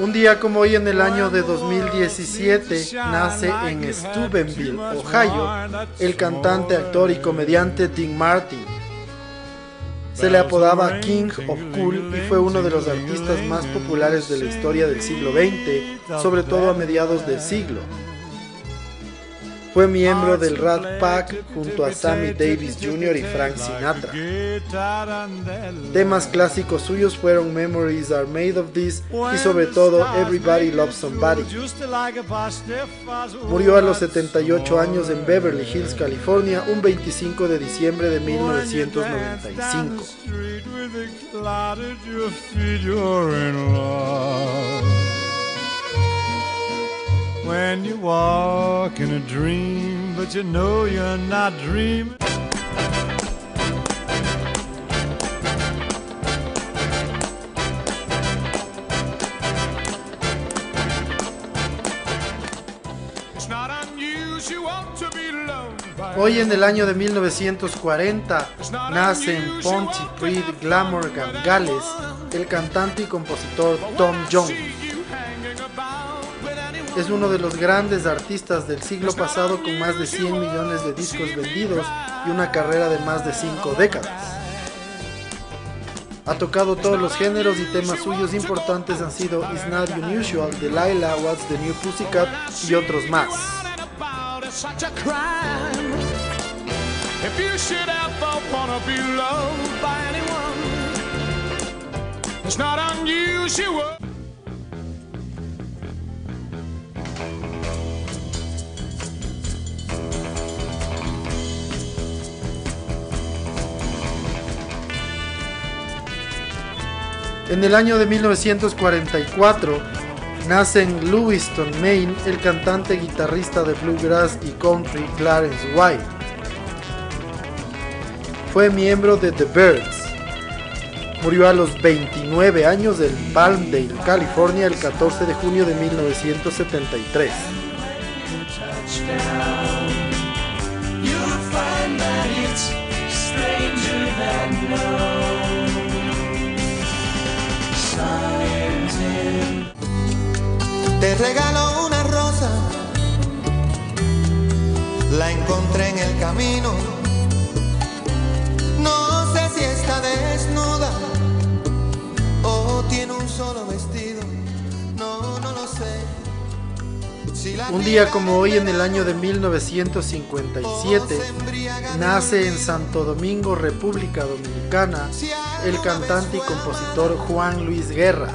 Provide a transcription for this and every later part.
Un día como hoy en el año de 2017 nace en Steubenville, Ohio, el cantante, actor y comediante Dean Martin. Se le apodaba King of Cool y fue uno de los artistas más populares de la historia del siglo XX, sobre todo a mediados del siglo. Fue miembro del Rat Pack junto a Sammy Davis Jr. y Frank Sinatra. Temas clásicos suyos fueron Memories Are Made of This y sobre todo Everybody Loves Somebody. Murió a los 78 años en Beverly Hills, California, un 25 de diciembre de 1995. When you walk in a dream, but you know you're not dreaming. Hoy en el año de 1940 nace en Pontypridd, Glamorgan, Gales, el cantante y compositor Tom Jones es uno de los grandes artistas del siglo pasado con más de 100 millones de discos vendidos y una carrera de más de 5 décadas. Ha tocado todos los géneros y temas suyos importantes han sido It's Not Unusual, Delilah, What's the New Pussycat y otros más. En el año de 1944 nace en Lewiston, Maine, el cantante guitarrista de bluegrass y country Clarence White. Fue miembro de The Birds. Murió a los 29 años en Palmdale, California, el 14 de junio de 1973. Te regalo una rosa, la encontré en el camino. No sé si está desnuda o tiene un solo vestido. No, no lo sé. un día como hoy en el año de 1957 nace en Santo Domingo, República Dominicana, el cantante y compositor Juan Luis Guerra.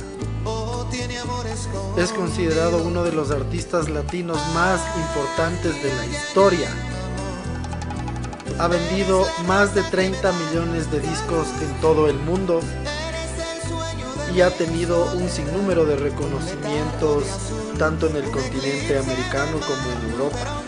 Es considerado uno de los artistas latinos más importantes de la historia. Ha vendido más de 30 millones de discos en todo el mundo y ha tenido un sinnúmero de reconocimientos tanto en el continente americano como en Europa.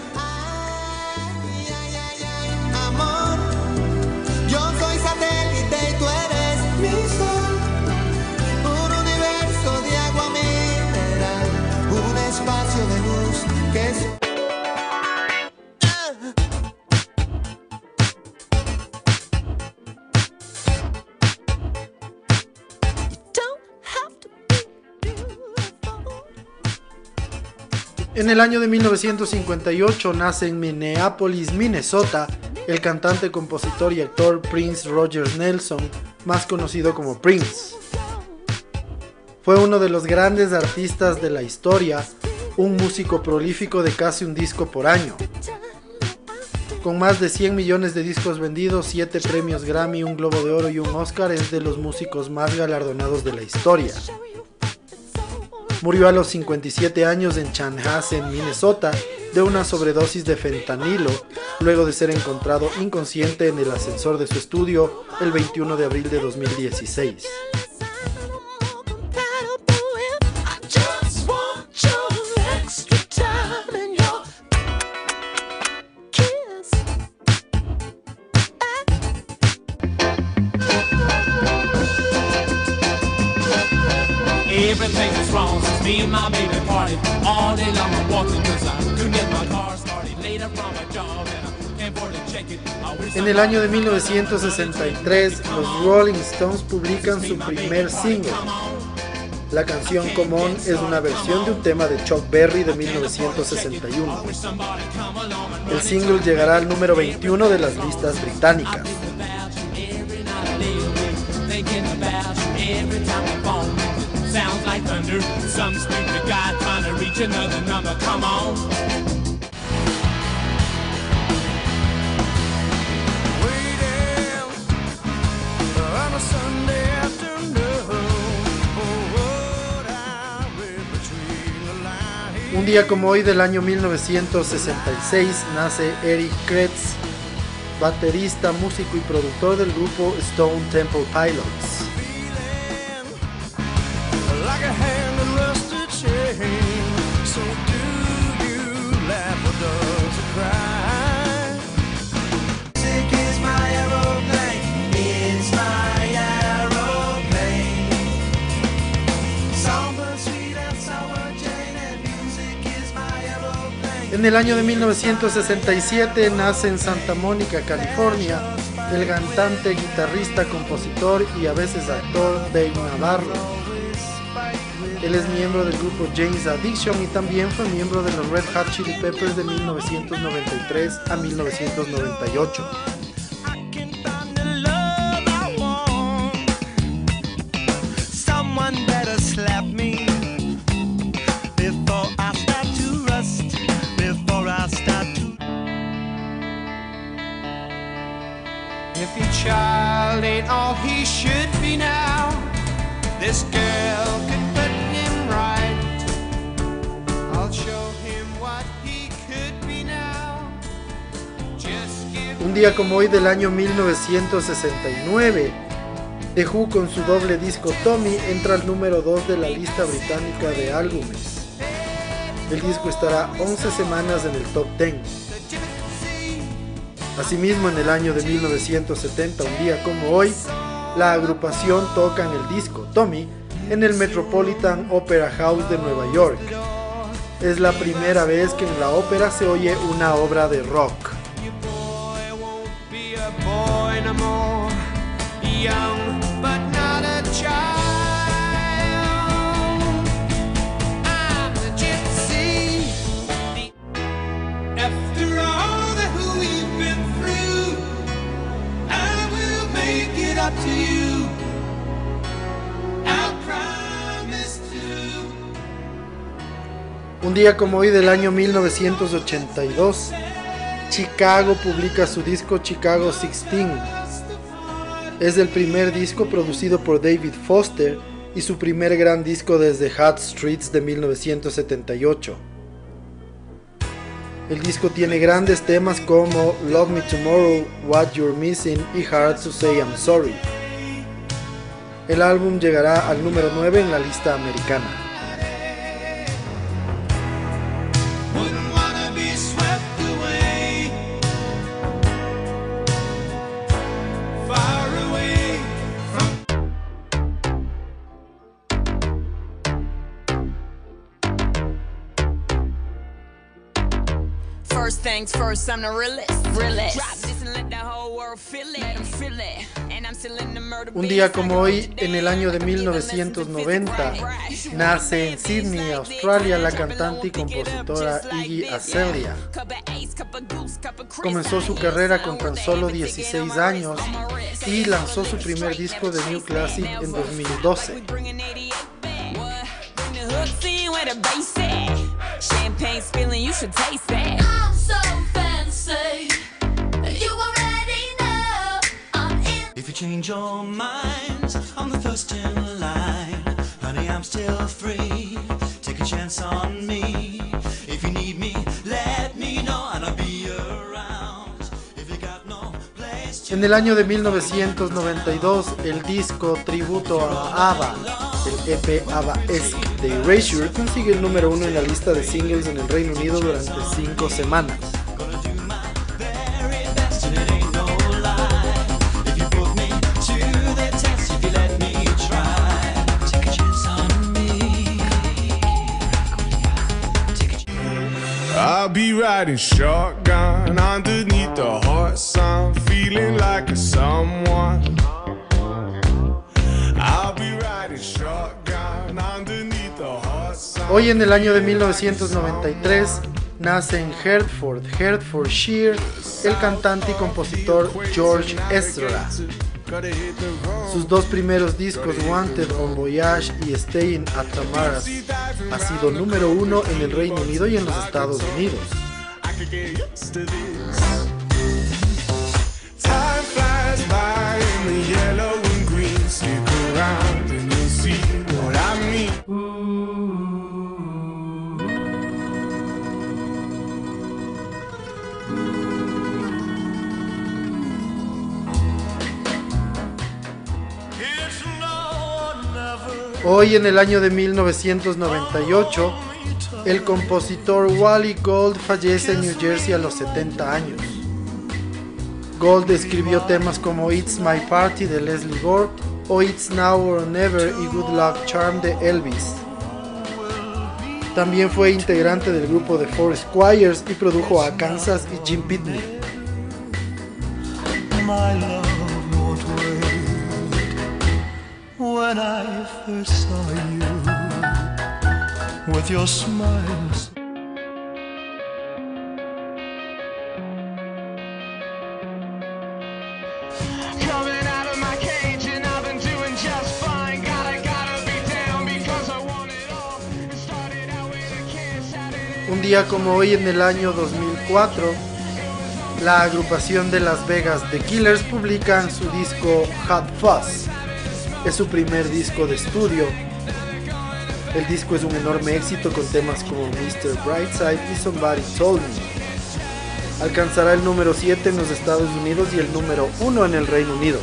En el año de 1958 nace en Minneapolis, Minnesota, el cantante, compositor y actor Prince Rogers Nelson, más conocido como Prince. Fue uno de los grandes artistas de la historia, un músico prolífico de casi un disco por año. Con más de 100 millones de discos vendidos, 7 premios Grammy, un Globo de Oro y un Oscar, es de los músicos más galardonados de la historia. Murió a los 57 años en Chanhassen, Minnesota, de una sobredosis de fentanilo, luego de ser encontrado inconsciente en el ascensor de su estudio el 21 de abril de 2016. Me and my baby parted. All day long I'm walking cause I couldn't get my car started. Later from a job and I can't afford to check it. I wish En el año de 1963, los Rolling Stones publican su primer single. La canción Come On es una versión de un tema de Chuck Berry de 1961. El single llegará al número 21 de las listas británicas. Some stupid guy trying to reach another number. Come on. Waiting a Sunday afternoon. Un día como hoy del año 1966 nace Eric Kretz, baterista, músico y productor del grupo Stone Temple Pilots. like a En el año de 1967 nace en Santa Mónica, California, el cantante, guitarrista, compositor y a veces actor Dave Navarro. Él es miembro del grupo James Addiction y también fue miembro de los Red Hot Chili Peppers de 1993 a 1998. I can find the love I want. Someone better slap me before I start to rust. Before I start to. If your child ain't all he should be now, this girl día como hoy del año 1969, The Who con su doble disco Tommy entra al número 2 de la lista británica de álbumes. El disco estará 11 semanas en el top 10. Asimismo, en el año de 1970, un día como hoy, la agrupación toca en el disco Tommy en el Metropolitan Opera House de Nueva York. Es la primera vez que en la ópera se oye una obra de rock. More. Young, but not a child. I'm the gypsy. After all that you've been through, I will make it up to you. Un día como hoy del año 1982, Chicago publica su disco Chicago 16. Es el primer disco producido por David Foster y su primer gran disco desde Hot Streets de 1978. El disco tiene grandes temas como Love Me Tomorrow, What You're Missing y Hard to Say I'm Sorry. El álbum llegará al número 9 en la lista americana. Things first, I'm the realest. realest. Drop this and let the whole world feel it. Let feel it. And I'm still in the murder Un día como hoy, en el año de 1990, nace en Sydney, Australia, la cantante y compositora Iggy Azalea. Comenzó su carrera con tan solo 16 años y lanzó su primer disco de New Classic en 2012. Champagne spilling, you should taste that. Change your minds, I'm the first in line. Honey, I'm still free. Take a chance on me. If you need me, let me know and I'll be around. If you got no place to En el año de 1992, el disco tributo a ABBA, el EP ABBA Esque de Erasure consigue el número uno en la lista de singles en el Reino Unido durante cinco semanas. I'll be riding shotgun underneath the hot sun, feeling like a someone. Hoy en el año de 1993 nace en Hertford, Hertfordshire, el cantante y compositor George Ezra. Sus dos primeros discos, Wanted, On Voyage y Staying at Tamara's, ha sido número uno en el Reino Unido y en los Estados Unidos. Hoy en el año de 1998, el compositor Wally Gold fallece en New Jersey a los 70 años. Gold escribió temas como It's My Party de Leslie Gore o It's Now or Never y Good Luck Charm de Elvis. También fue integrante del grupo de Four Squires y produjo a Kansas y Jim Pitney. When I first saw you with your smiles. Coming out of my cage and I've been doing just fine. Gotta, gotta be down because I want it all. It started out with a kiss, how did it Un día como hoy en el año 2004, la agrupación de Las Vegas The Killers publican su disco Hot Fuzz. Es su primer disco de estudio. El disco es un enorme éxito con temas como Mr. Brightside y Somebody Told Me. Alcanzará el número 7 en los Estados Unidos y el número 1 en el Reino Unido.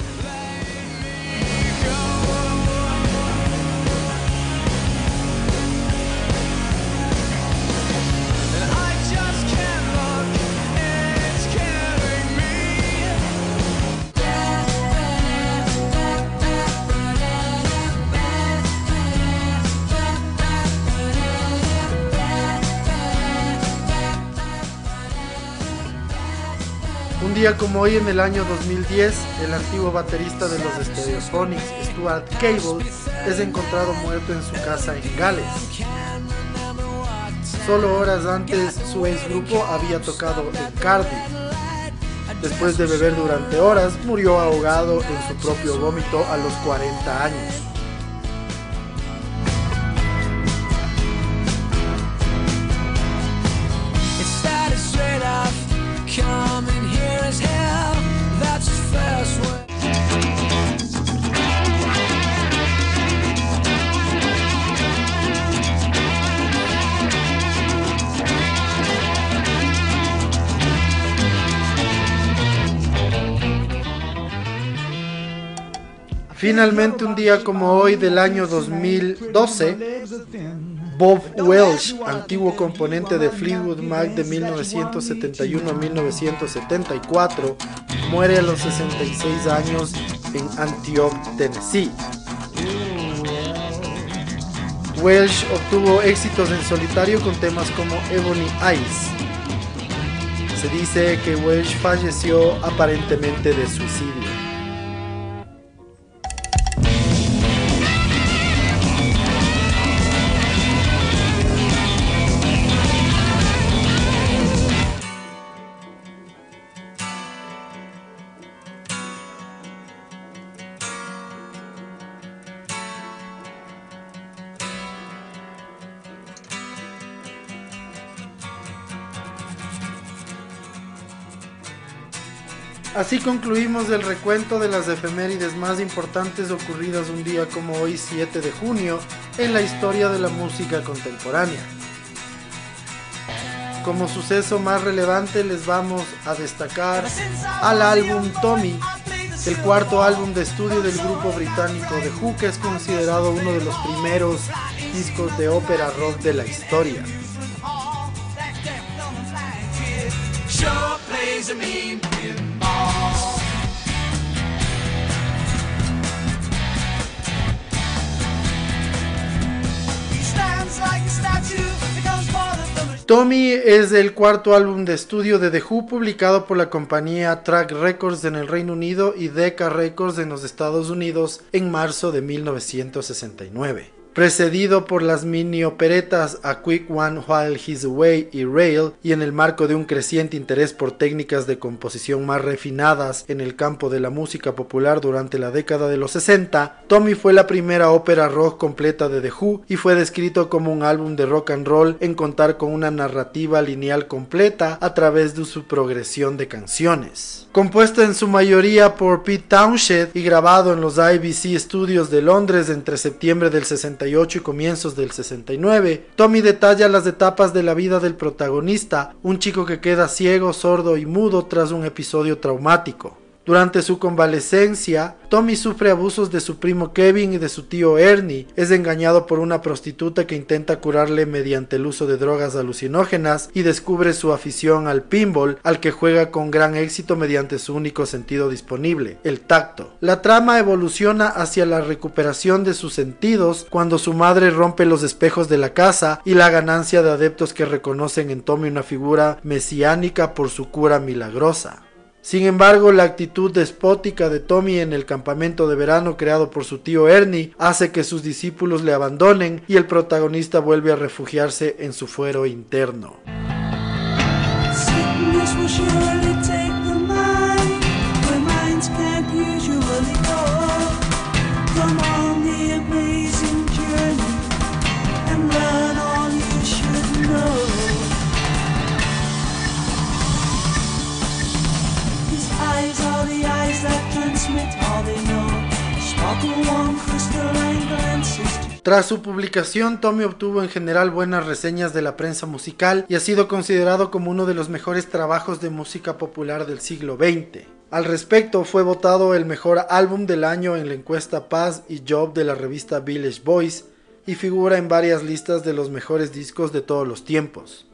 Día como hoy en el año 2010, el antiguo baterista de los Stereophonics, Stuart Cable, es encontrado muerto en su casa en Gales. Solo horas antes, su ex grupo había tocado en Cardiff. Después de beber durante horas, murió ahogado en su propio vómito a los 40 años. Finalmente, un día como hoy del año 2012, Bob Welsh, antiguo componente de Fleetwood Mac de 1971 a 1974, muere a los 66 años en Antioch, Tennessee. Welsh obtuvo éxitos en solitario con temas como Ebony Eyes. Se dice que Welsh falleció aparentemente de suicidio. Así concluimos el recuento de las efemérides más importantes ocurridas un día como hoy 7 de junio en la historia de la música contemporánea. Como suceso más relevante les vamos a destacar al álbum Tommy, el cuarto álbum de estudio del grupo británico The Who que es considerado uno de los primeros discos de ópera rock de la historia. Tommy es el cuarto álbum de estudio de The Who publicado por la compañía Track Records en el Reino Unido y Decca Records en los Estados Unidos en marzo de 1969 precedido por las mini operetas A Quick One While He's Away y Rail, y en el marco de un creciente interés por técnicas de composición más refinadas en el campo de la música popular durante la década de los 60, Tommy fue la primera ópera rock completa de The Who y fue descrito como un álbum de rock and roll en contar con una narrativa lineal completa a través de su progresión de canciones. Compuesto en su mayoría por Pete Townshend y grabado en los IBC Studios de Londres entre septiembre del 68 y comienzos del 69, Tommy detalla las etapas de la vida del protagonista, un chico que queda ciego, sordo y mudo tras un episodio traumático. Durante su convalecencia, Tommy sufre abusos de su primo Kevin y de su tío Ernie. Es engañado por una prostituta que intenta curarle mediante el uso de drogas alucinógenas y descubre su afición al pinball, al que juega con gran éxito mediante su único sentido disponible, el tacto. La trama evoluciona hacia la recuperación de sus sentidos cuando su madre rompe los espejos de la casa y la ganancia de adeptos que reconocen en Tommy una figura mesiánica por su cura milagrosa. Sin embargo, la actitud despótica de Tommy en el campamento de verano creado por su tío Ernie hace que sus discípulos le abandonen y el protagonista vuelve a refugiarse en su fuero interno. Tras su publicación, Tommy obtuvo en general buenas reseñas de la prensa musical y ha sido considerado como uno de los mejores trabajos de música popular del siglo XX. Al respecto, fue votado el mejor álbum del año en la encuesta Paz y Job de la revista Village Voice y figura en varias listas de los mejores discos de todos los tiempos.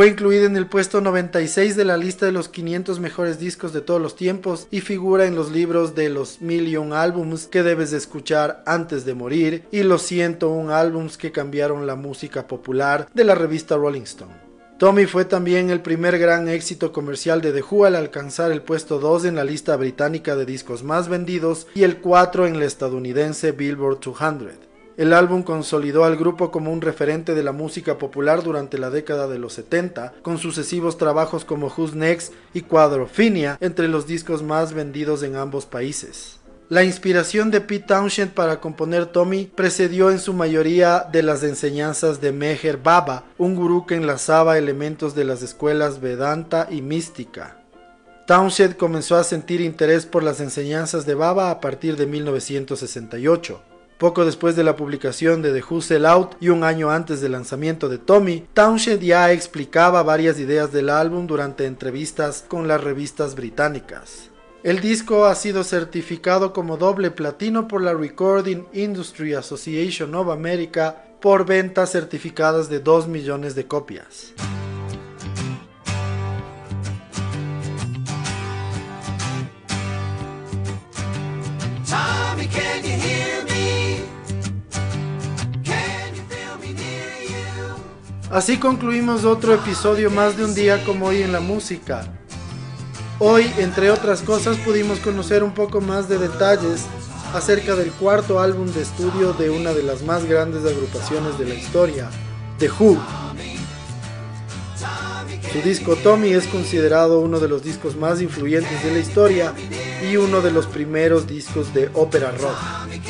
Fue incluido en el puesto 96 de la lista de los 500 mejores discos de todos los tiempos y figura en los libros de los Million Albums que debes de escuchar antes de morir y los 101 álbums que cambiaron la música popular de la revista Rolling Stone. Tommy fue también el primer gran éxito comercial de The Who al alcanzar el puesto 2 en la lista británica de discos más vendidos y el 4 en la estadounidense Billboard 200. El álbum consolidó al grupo como un referente de la música popular durante la década de los 70, con sucesivos trabajos como Who's Next y Quadrophenia entre los discos más vendidos en ambos países. La inspiración de Pete Townshend para componer Tommy precedió en su mayoría de las enseñanzas de Meher Baba, un gurú que enlazaba elementos de las escuelas Vedanta y mística. Townshend comenzó a sentir interés por las enseñanzas de Baba a partir de 1968. Poco después de la publicación de The Who Sell Out y un año antes del lanzamiento de Tommy, Townshend ya explicaba varias ideas del álbum durante entrevistas con las revistas británicas. El disco ha sido certificado como doble platino por la Recording Industry Association of America por ventas certificadas de 2 millones de copias. Así concluimos otro episodio más de un día como hoy en la música. Hoy, entre otras cosas, pudimos conocer un poco más de detalles acerca del cuarto álbum de estudio de una de las más grandes agrupaciones de la historia, The Who. Su disco Tommy es considerado uno de los discos más influyentes de la historia y uno de los primeros discos de ópera rock.